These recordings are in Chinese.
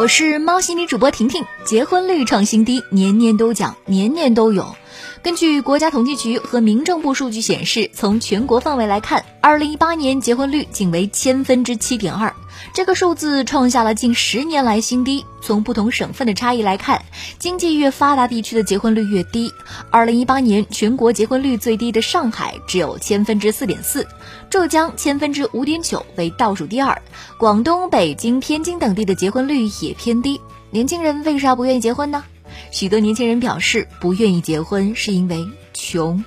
我是猫心理主播婷婷，结婚率创新低，年年都讲，年年都有。根据国家统计局和民政部数据显示，从全国范围来看，二零一八年结婚率仅为千分之七点二，这个数字创下了近十年来新低。从不同省份的差异来看，经济越发达地区的结婚率越低。二零一八年全国结婚率最低的上海只有千分之四点四，浙江千分之五点九为倒数第二，广东、北京、天津等地的结婚率也偏低。年轻人为啥不愿意结婚呢？许多年轻人表示不愿意结婚，是因为穷。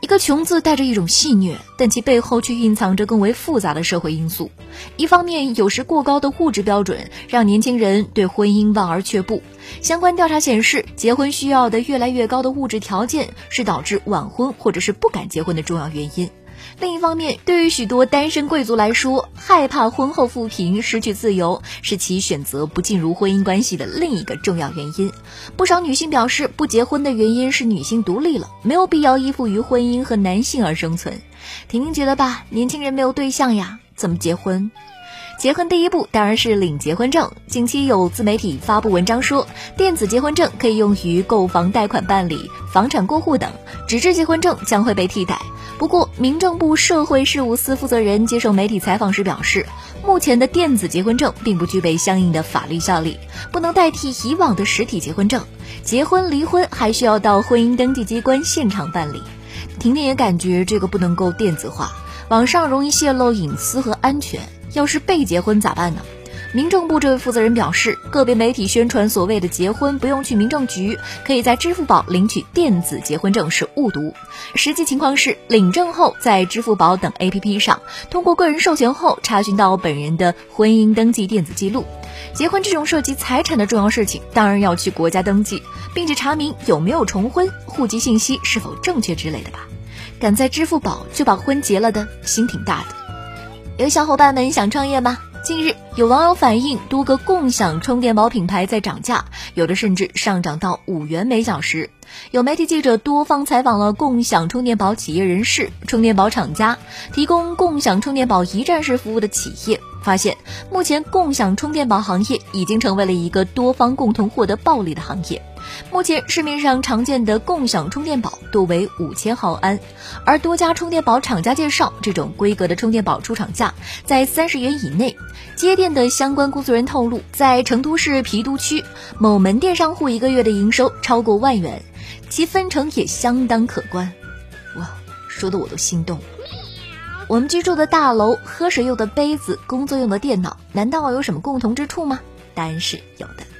一个“穷”字带着一种戏谑，但其背后却蕴藏着更为复杂的社会因素。一方面，有时过高的物质标准让年轻人对婚姻望而却步。相关调查显示，结婚需要的越来越高的物质条件是导致晚婚或者是不敢结婚的重要原因。另一方面，对于许多单身贵族来说，害怕婚后富贫、失去自由，是其选择不进入婚姻关系的另一个重要原因。不少女性表示，不结婚的原因是女性独立了，没有必要依附于婚姻和男性而生存。婷婷觉得吧，年轻人没有对象呀，怎么结婚？结婚第一步当然是领结婚证。近期有自媒体发布文章说，电子结婚证可以用于购房贷款办理、房产过户等，纸质结婚证将会被替代。不过，民政部社会事务司负责人接受媒体采访时表示，目前的电子结婚证并不具备相应的法律效力，不能代替以往的实体结婚证。结婚离婚还需要到婚姻登记机关现场办理。婷婷也感觉这个不能够电子化，网上容易泄露隐私和安全。要是被结婚咋办呢？民政部这位负责人表示，个别媒体宣传所谓的结婚不用去民政局，可以在支付宝领取电子结婚证是误读。实际情况是，领证后在支付宝等 APP 上，通过个人授权后查询到本人的婚姻登记电子记录。结婚这种涉及财产的重要事情，当然要去国家登记，并且查明有没有重婚、户籍信息是否正确之类的吧。敢在支付宝就把婚结了的心挺大的。有小伙伴们想创业吗？近日，有网友反映，多个共享充电宝品牌在涨价，有的甚至上涨到五元每小时。有媒体记者多方采访了共享充电宝企业人士、充电宝厂家、提供共享充电宝一站式服务的企业，发现目前共享充电宝行业已经成为了一个多方共同获得暴利的行业。目前市面上常见的共享充电宝多为五千毫安，而多家充电宝厂家介绍，这种规格的充电宝出厂价在三十元以内。接电的相关工作人员透露，在成都市郫都区某门店商户一个月的营收超过万元，其分成也相当可观。哇，说的我都心动。我们居住的大楼、喝水用的杯子、工作用的电脑，难道有什么共同之处吗？答案是有的。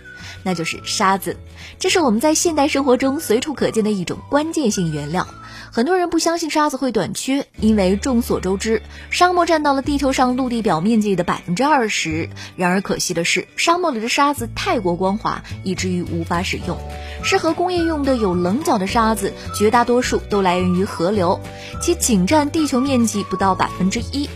那就是沙子，这是我们在现代生活中随处可见的一种关键性原料。很多人不相信沙子会短缺，因为众所周知，沙漠占到了地球上陆地表面积的百分之二十。然而可惜的是，沙漠里的沙子太过光滑，以至于无法使用。适合工业用的有棱角的沙子，绝大多数都来源于河流，其仅占地球面积不到百分之一。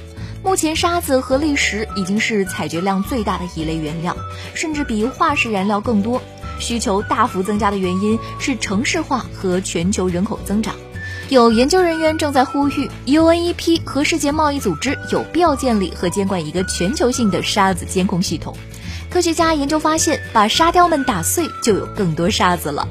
目前，沙子和砾石已经是采掘量最大的一类原料，甚至比化石燃料更多。需求大幅增加的原因是城市化和全球人口增长。有研究人员正在呼吁 UNEP 和世界贸易组织有必要建立和监管一个全球性的沙子监控系统。科学家研究发现，把沙雕们打碎，就有更多沙子了。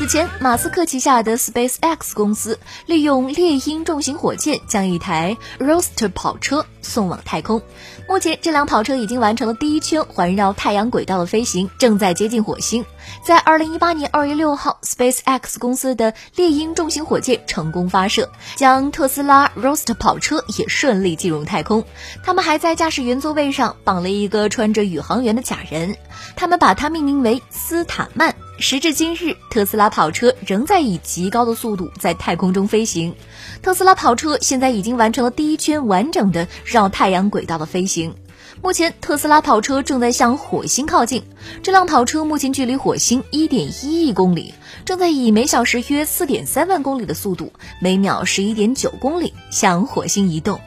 此前，马斯克旗下的 SpaceX 公司利用猎鹰重型火箭将一台 r o a s t e r 跑车送往太空。目前，这辆跑车已经完成了第一圈环绕太阳轨道的飞行，正在接近火星。在2018年2月6号，SpaceX 公司的猎鹰重型火箭成功发射，将特斯拉 r o a s t e r 跑车也顺利进入太空。他们还在驾驶员座位上绑了一个穿着宇航员的假人，他们把它命名为斯坦曼。时至今日，特斯拉跑车仍在以极高的速度在太空中飞行。特斯拉跑车现在已经完成了第一圈完整的绕太阳轨道的飞行。目前，特斯拉跑车正在向火星靠近。这辆跑车目前距离火星1.1亿公里，正在以每小时约4.3万公里的速度，每秒11.9公里向火星移动。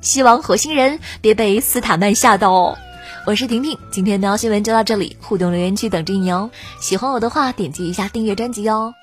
希望火星人别被斯坦曼吓到哦。我是婷婷，今天的新闻就到这里，互动留言区等着你哦。喜欢我的话，点击一下订阅专辑哦。